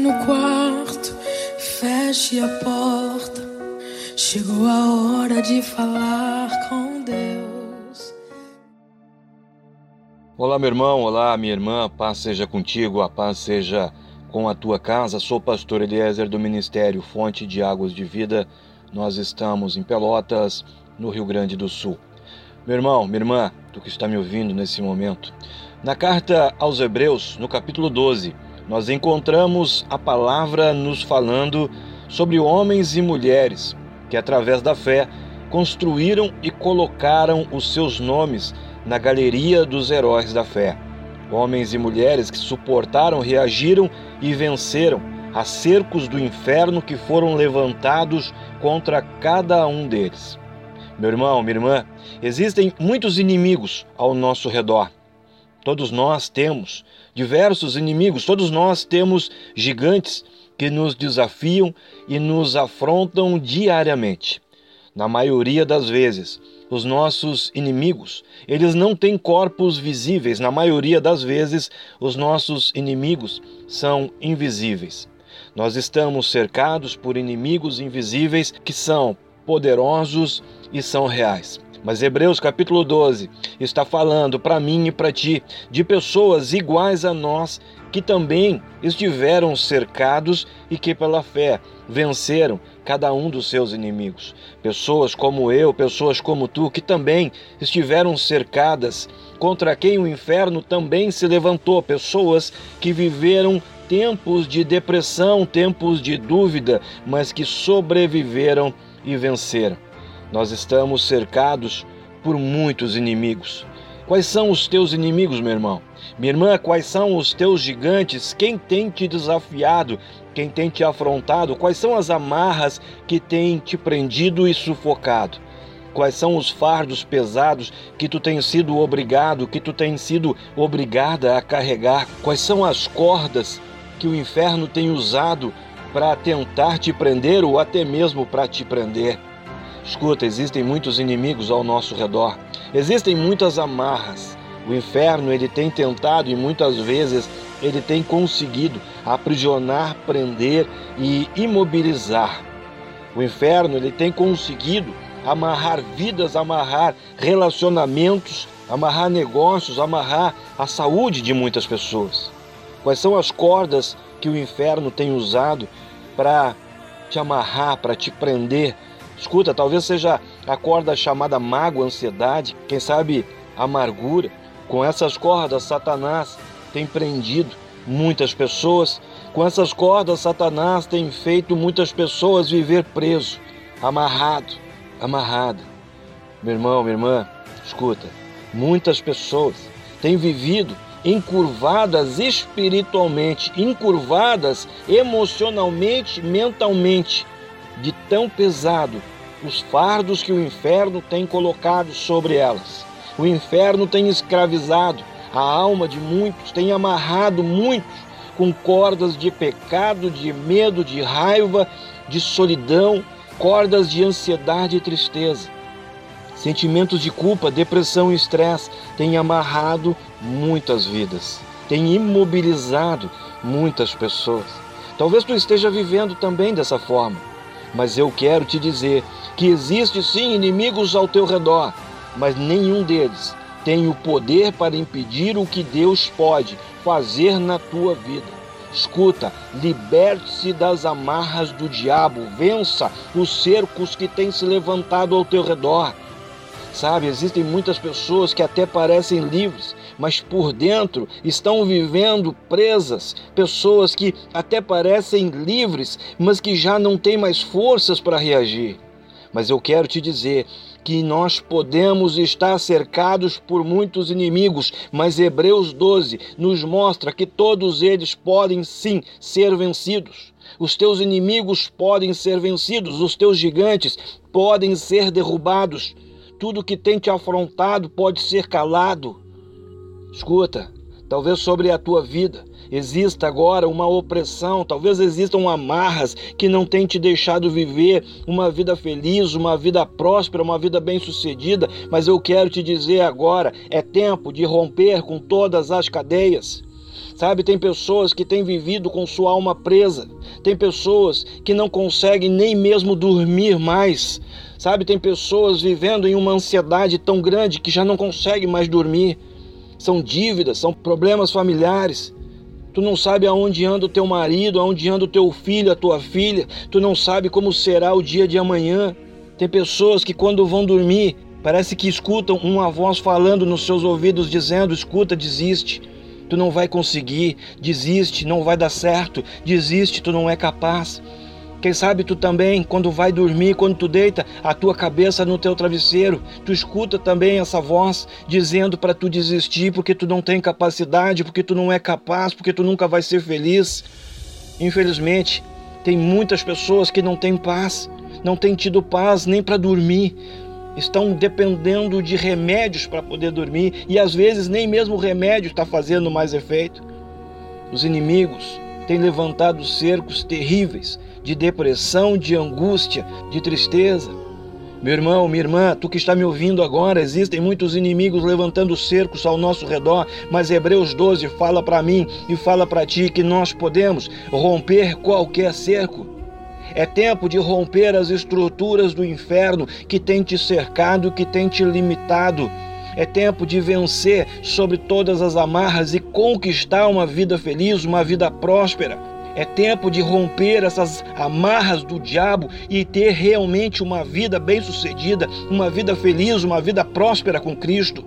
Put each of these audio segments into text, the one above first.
No quarto, feche a porta. Chegou a hora de falar com Deus. Olá, meu irmão, olá, minha irmã. Paz seja contigo, a paz seja com a tua casa. Sou o pastor Eliezer do Ministério Fonte de Águas de Vida. Nós estamos em Pelotas, no Rio Grande do Sul. Meu irmão, minha irmã, tu que está me ouvindo nesse momento, na carta aos Hebreus, no capítulo 12, nós encontramos a palavra nos falando sobre homens e mulheres que, através da fé, construíram e colocaram os seus nomes na galeria dos heróis da fé. Homens e mulheres que suportaram, reagiram e venceram a cercos do inferno que foram levantados contra cada um deles. Meu irmão, minha irmã, existem muitos inimigos ao nosso redor. Todos nós temos diversos inimigos, todos nós temos gigantes que nos desafiam e nos afrontam diariamente. Na maioria das vezes, os nossos inimigos, eles não têm corpos visíveis. Na maioria das vezes, os nossos inimigos são invisíveis. Nós estamos cercados por inimigos invisíveis que são poderosos e são reais. Mas Hebreus capítulo 12 está falando para mim e para ti de pessoas iguais a nós que também estiveram cercados e que pela fé venceram cada um dos seus inimigos. Pessoas como eu, pessoas como tu, que também estiveram cercadas, contra quem o inferno também se levantou, pessoas que viveram tempos de depressão, tempos de dúvida, mas que sobreviveram e venceram. Nós estamos cercados por muitos inimigos. Quais são os teus inimigos, meu irmão? Minha irmã, quais são os teus gigantes? Quem tem te desafiado? Quem tem te afrontado? Quais são as amarras que têm te prendido e sufocado? Quais são os fardos pesados que tu tens sido obrigado, que tu tens sido obrigada a carregar? Quais são as cordas que o inferno tem usado para tentar te prender ou até mesmo para te prender. Escuta, existem muitos inimigos ao nosso redor. Existem muitas amarras. O inferno ele tem tentado e muitas vezes ele tem conseguido aprisionar, prender e imobilizar. O inferno ele tem conseguido amarrar vidas, amarrar relacionamentos, amarrar negócios, amarrar a saúde de muitas pessoas. Quais são as cordas que o inferno tem usado para te amarrar, para te prender. Escuta, talvez seja a corda chamada mágoa, ansiedade, quem sabe amargura. Com essas cordas, Satanás tem prendido muitas pessoas. Com essas cordas, Satanás tem feito muitas pessoas viver preso, amarrado, amarrada. Meu irmão, minha irmã, escuta, muitas pessoas têm vivido encurvadas espiritualmente, encurvadas emocionalmente, mentalmente, de tão pesado os fardos que o inferno tem colocado sobre elas. O inferno tem escravizado a alma de muitos, tem amarrado muitos com cordas de pecado, de medo, de raiva, de solidão, cordas de ansiedade e tristeza. Sentimentos de culpa, depressão e estresse têm amarrado muitas vidas, têm imobilizado muitas pessoas. Talvez tu esteja vivendo também dessa forma, mas eu quero te dizer que existe sim inimigos ao teu redor, mas nenhum deles tem o poder para impedir o que Deus pode fazer na tua vida. Escuta, liberte-se das amarras do diabo, vença os cercos que têm se levantado ao teu redor. Sabe, existem muitas pessoas que até parecem livres, mas por dentro estão vivendo presas. Pessoas que até parecem livres, mas que já não têm mais forças para reagir. Mas eu quero te dizer que nós podemos estar cercados por muitos inimigos, mas Hebreus 12 nos mostra que todos eles podem sim ser vencidos. Os teus inimigos podem ser vencidos, os teus gigantes podem ser derrubados tudo que tem te afrontado pode ser calado. Escuta, talvez sobre a tua vida exista agora uma opressão, talvez existam amarras que não têm te deixado viver uma vida feliz, uma vida próspera, uma vida bem-sucedida, mas eu quero te dizer agora, é tempo de romper com todas as cadeias. Sabe, tem pessoas que têm vivido com sua alma presa, tem pessoas que não conseguem nem mesmo dormir mais. Sabe, tem pessoas vivendo em uma ansiedade tão grande que já não conseguem mais dormir. São dívidas, são problemas familiares. Tu não sabe aonde anda o teu marido, aonde anda o teu filho, a tua filha. Tu não sabe como será o dia de amanhã. Tem pessoas que quando vão dormir, parece que escutam uma voz falando nos seus ouvidos dizendo: "Escuta, desiste" tu não vai conseguir, desiste, não vai dar certo, desiste, tu não é capaz. Quem sabe tu também, quando vai dormir, quando tu deita a tua cabeça no teu travesseiro, tu escuta também essa voz dizendo para tu desistir porque tu não tem capacidade, porque tu não é capaz, porque tu nunca vai ser feliz. Infelizmente, tem muitas pessoas que não têm paz, não têm tido paz nem para dormir, estão dependendo de remédios para poder dormir e às vezes nem mesmo o remédio está fazendo mais efeito. Os inimigos têm levantado cercos terríveis de depressão, de angústia, de tristeza. Meu irmão, minha irmã, tu que está me ouvindo agora, existem muitos inimigos levantando cercos ao nosso redor, mas Hebreus 12 fala para mim e fala para ti que nós podemos romper qualquer cerco é tempo de romper as estruturas do inferno que tem te cercado, que tem te limitado. É tempo de vencer sobre todas as amarras e conquistar uma vida feliz, uma vida próspera. É tempo de romper essas amarras do diabo e ter realmente uma vida bem-sucedida, uma vida feliz, uma vida próspera com Cristo.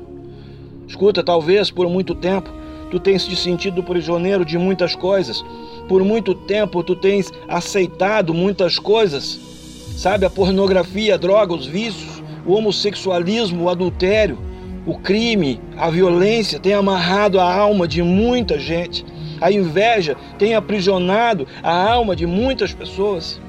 Escuta, talvez por muito tempo tu tens te sentido prisioneiro de muitas coisas, por muito tempo tu tens aceitado muitas coisas, sabe? A pornografia, a droga, os vícios, o homossexualismo, o adultério, o crime, a violência tem amarrado a alma de muita gente. A inveja tem aprisionado a alma de muitas pessoas.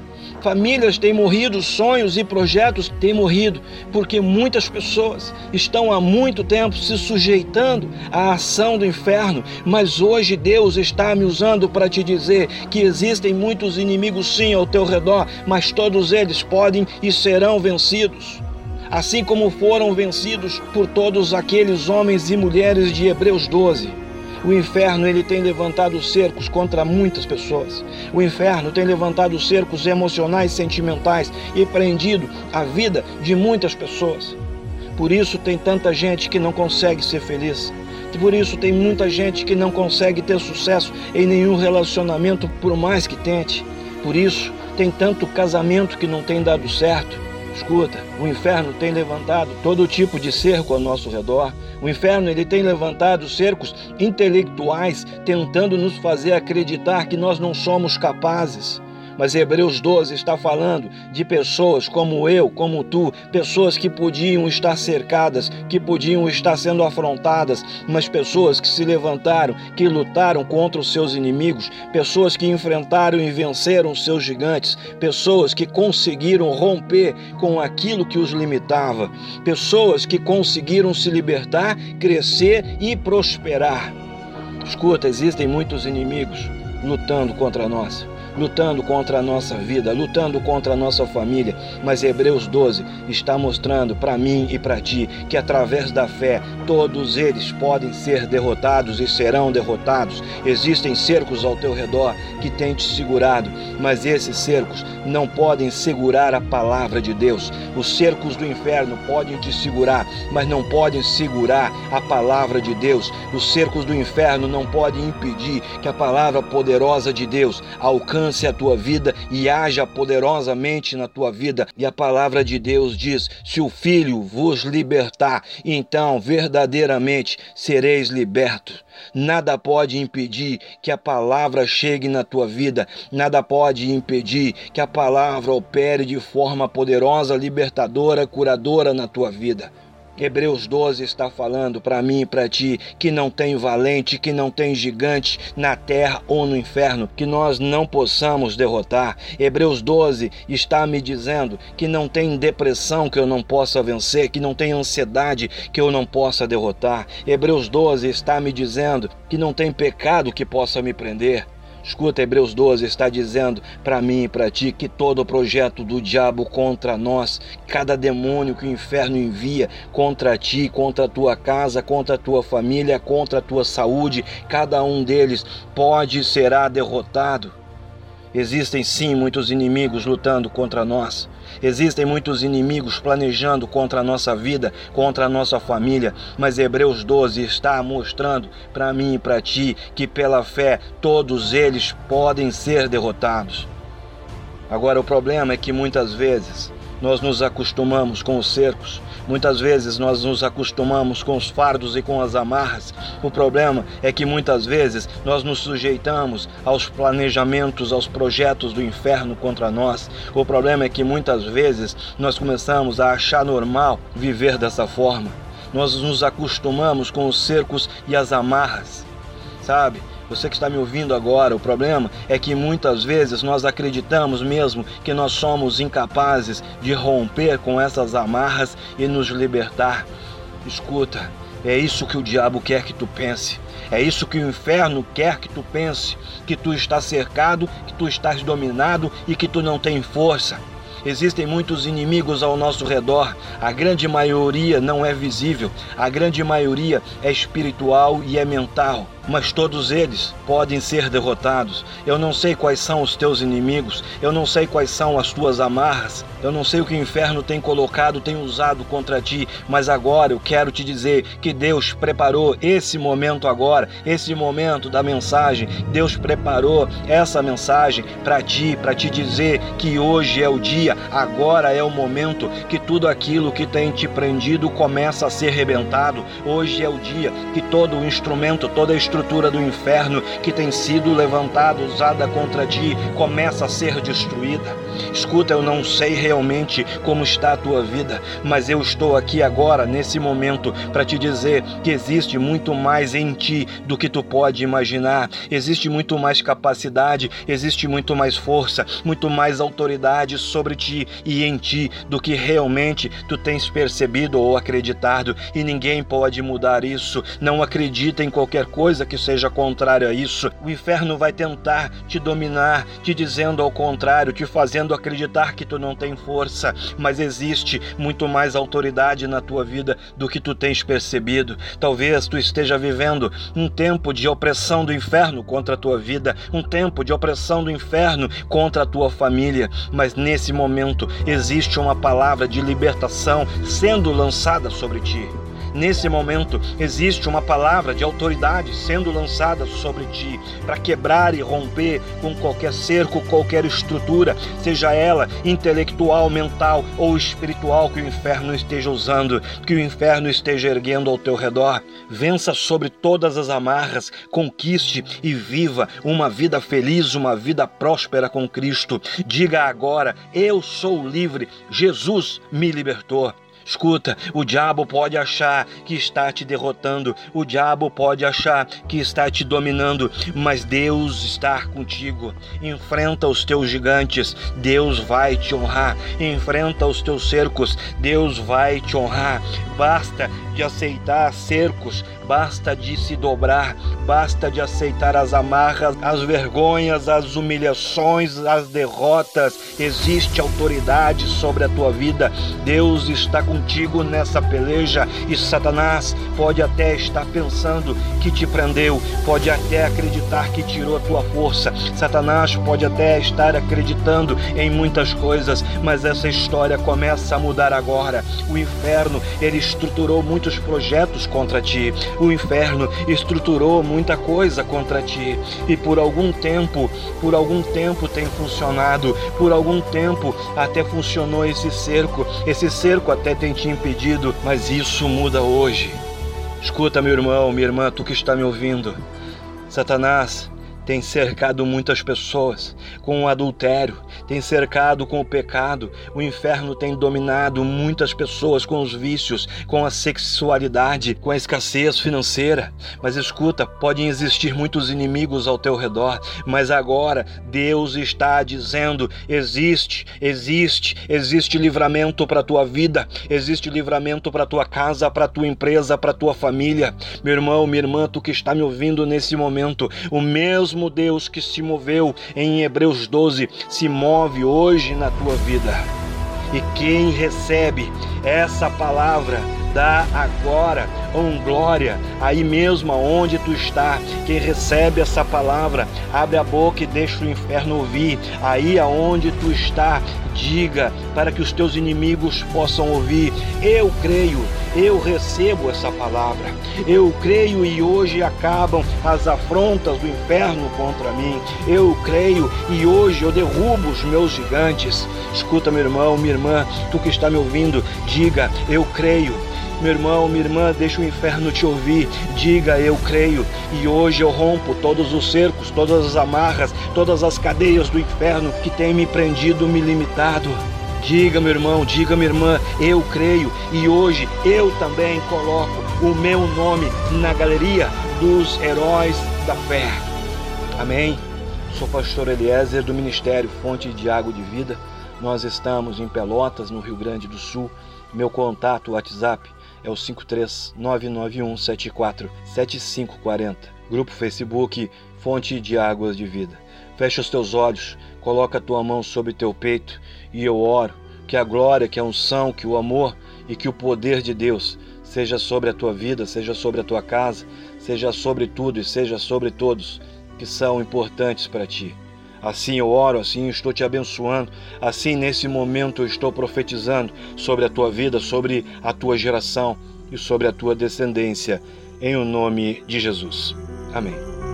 Famílias têm morrido, sonhos e projetos têm morrido, porque muitas pessoas estão há muito tempo se sujeitando à ação do inferno. Mas hoje Deus está me usando para te dizer que existem muitos inimigos sim ao teu redor, mas todos eles podem e serão vencidos assim como foram vencidos por todos aqueles homens e mulheres de Hebreus 12. O inferno ele tem levantado cercos contra muitas pessoas. O inferno tem levantado cercos emocionais, sentimentais e prendido a vida de muitas pessoas. Por isso tem tanta gente que não consegue ser feliz. Por isso tem muita gente que não consegue ter sucesso em nenhum relacionamento, por mais que tente. Por isso tem tanto casamento que não tem dado certo. Escuta, o inferno tem levantado todo tipo de cerco ao nosso redor. O inferno ele tem levantado cercos intelectuais, tentando nos fazer acreditar que nós não somos capazes. Mas Hebreus 12 está falando de pessoas como eu, como tu, pessoas que podiam estar cercadas, que podiam estar sendo afrontadas, mas pessoas que se levantaram, que lutaram contra os seus inimigos, pessoas que enfrentaram e venceram os seus gigantes, pessoas que conseguiram romper com aquilo que os limitava, pessoas que conseguiram se libertar, crescer e prosperar. Escuta, existem muitos inimigos lutando contra nós lutando contra a nossa vida, lutando contra a nossa família. Mas Hebreus 12 está mostrando para mim e para ti que através da fé todos eles podem ser derrotados e serão derrotados. Existem cercos ao teu redor que têm te segurado, mas esses cercos não podem segurar a palavra de Deus. Os cercos do inferno podem te segurar, mas não podem segurar a palavra de Deus. Os cercos do inferno não podem impedir que a palavra poderosa de Deus alcance alcance a tua vida e haja poderosamente na tua vida. E a palavra de Deus diz: se o Filho vos libertar, então verdadeiramente sereis libertos. Nada pode impedir que a palavra chegue na tua vida, nada pode impedir que a palavra opere de forma poderosa, libertadora, curadora na tua vida. Hebreus 12 está falando para mim e para ti que não tem valente, que não tem gigante na terra ou no inferno que nós não possamos derrotar. Hebreus 12 está me dizendo que não tem depressão que eu não possa vencer, que não tem ansiedade que eu não possa derrotar. Hebreus 12 está me dizendo que não tem pecado que possa me prender. Escuta, Hebreus 12 está dizendo para mim e para ti que todo o projeto do diabo contra nós, cada demônio que o inferno envia contra ti, contra a tua casa, contra a tua família, contra a tua saúde, cada um deles pode e será derrotado. Existem sim muitos inimigos lutando contra nós. Existem muitos inimigos planejando contra a nossa vida, contra a nossa família, mas Hebreus 12 está mostrando para mim e para ti que pela fé todos eles podem ser derrotados. Agora o problema é que muitas vezes nós nos acostumamos com os cercos, Muitas vezes nós nos acostumamos com os fardos e com as amarras. O problema é que muitas vezes nós nos sujeitamos aos planejamentos, aos projetos do inferno contra nós. O problema é que muitas vezes nós começamos a achar normal viver dessa forma. Nós nos acostumamos com os cercos e as amarras, sabe? Você que está me ouvindo agora, o problema é que muitas vezes nós acreditamos mesmo que nós somos incapazes de romper com essas amarras e nos libertar. Escuta, é isso que o diabo quer que tu pense. É isso que o inferno quer que tu pense, que tu estás cercado, que tu estás dominado e que tu não tem força. Existem muitos inimigos ao nosso redor. A grande maioria não é visível. A grande maioria é espiritual e é mental mas todos eles podem ser derrotados. Eu não sei quais são os teus inimigos, eu não sei quais são as tuas amarras, eu não sei o que o inferno tem colocado, tem usado contra ti, mas agora eu quero te dizer que Deus preparou esse momento agora, esse momento da mensagem. Deus preparou essa mensagem para ti, para te dizer que hoje é o dia, agora é o momento que tudo aquilo que tem te prendido começa a ser rebentado. Hoje é o dia que todo o instrumento, toda a estrutura do inferno que tem sido levantada, usada contra ti, começa a ser destruída. Escuta, eu não sei realmente como está a tua vida, mas eu estou aqui agora, nesse momento, para te dizer que existe muito mais em ti do que tu pode imaginar. Existe muito mais capacidade, existe muito mais força, muito mais autoridade sobre ti e em ti do que realmente tu tens percebido ou acreditado, e ninguém pode mudar isso. Não acredita em qualquer coisa que seja contrário a isso. O inferno vai tentar te dominar, te dizendo ao contrário, te fazendo acreditar que tu não tem força, mas existe muito mais autoridade na tua vida do que tu tens percebido. Talvez tu esteja vivendo um tempo de opressão do inferno contra a tua vida, um tempo de opressão do inferno contra a tua família, mas nesse momento existe uma palavra de libertação sendo lançada sobre ti. Nesse momento, existe uma palavra de autoridade sendo lançada sobre ti para quebrar e romper com qualquer cerco, qualquer estrutura, seja ela intelectual, mental ou espiritual que o inferno esteja usando, que o inferno esteja erguendo ao teu redor. Vença sobre todas as amarras, conquiste e viva uma vida feliz, uma vida próspera com Cristo. Diga agora: Eu sou livre, Jesus me libertou. Escuta, o diabo pode achar que está te derrotando, o diabo pode achar que está te dominando, mas Deus está contigo. Enfrenta os teus gigantes, Deus vai te honrar. Enfrenta os teus cercos, Deus vai te honrar. Basta de aceitar cercos, basta de se dobrar, basta de aceitar as amarras, as vergonhas, as humilhações, as derrotas. Existe autoridade sobre a tua vida. Deus está contigo nessa peleja e Satanás pode até estar pensando que te prendeu, pode até acreditar que tirou a tua força. Satanás pode até estar acreditando em muitas coisas, mas essa história começa a mudar agora. O inferno, ele estruturou muitos projetos contra ti o inferno estruturou muita coisa contra ti e por algum tempo, por algum tempo tem funcionado, por algum tempo até funcionou esse cerco, esse cerco até tem te impedido, mas isso muda hoje. Escuta, meu irmão, minha irmã, tu que está me ouvindo. Satanás tem cercado muitas pessoas com o adultério, tem cercado com o pecado, o inferno tem dominado muitas pessoas com os vícios, com a sexualidade, com a escassez financeira. Mas escuta, podem existir muitos inimigos ao teu redor, mas agora Deus está dizendo: existe, existe, existe livramento para tua vida, existe livramento para tua casa, para tua empresa, para tua família. Meu irmão, minha irmã, tu que está me ouvindo nesse momento, o mesmo mesmo Deus que se moveu em Hebreus 12 se move hoje na tua vida. E quem recebe essa palavra dá agora um glória aí mesmo aonde tu está. Quem recebe essa palavra, abre a boca e deixa o inferno ouvir. Aí aonde tu está, diga para que os teus inimigos possam ouvir. Eu creio, eu recebo essa palavra. Eu creio e hoje acabam as afrontas do inferno contra mim. Eu creio e hoje eu derrubo os meus gigantes. Escuta, meu irmão, minha irmã, tu que está me ouvindo, diga: Eu creio meu irmão, minha irmã, deixa o inferno te ouvir. Diga, eu creio. E hoje eu rompo todos os cercos, todas as amarras, todas as cadeias do inferno que tem me prendido, me limitado. Diga, meu irmão, diga, minha irmã, eu creio. E hoje eu também coloco o meu nome na galeria dos heróis da fé. Amém. Sou pastor Eliezer do Ministério Fonte de Água de Vida. Nós estamos em Pelotas, no Rio Grande do Sul. Meu contato WhatsApp é o 53991747540. Grupo Facebook Fonte de Águas de Vida. Fecha os teus olhos, coloca a tua mão sobre teu peito e eu oro que a glória, que a unção, que o amor e que o poder de Deus seja sobre a tua vida, seja sobre a tua casa, seja sobre tudo e seja sobre todos que são importantes para ti. Assim eu oro, assim estou te abençoando, assim nesse momento eu estou profetizando sobre a tua vida, sobre a tua geração e sobre a tua descendência, em o nome de Jesus. Amém.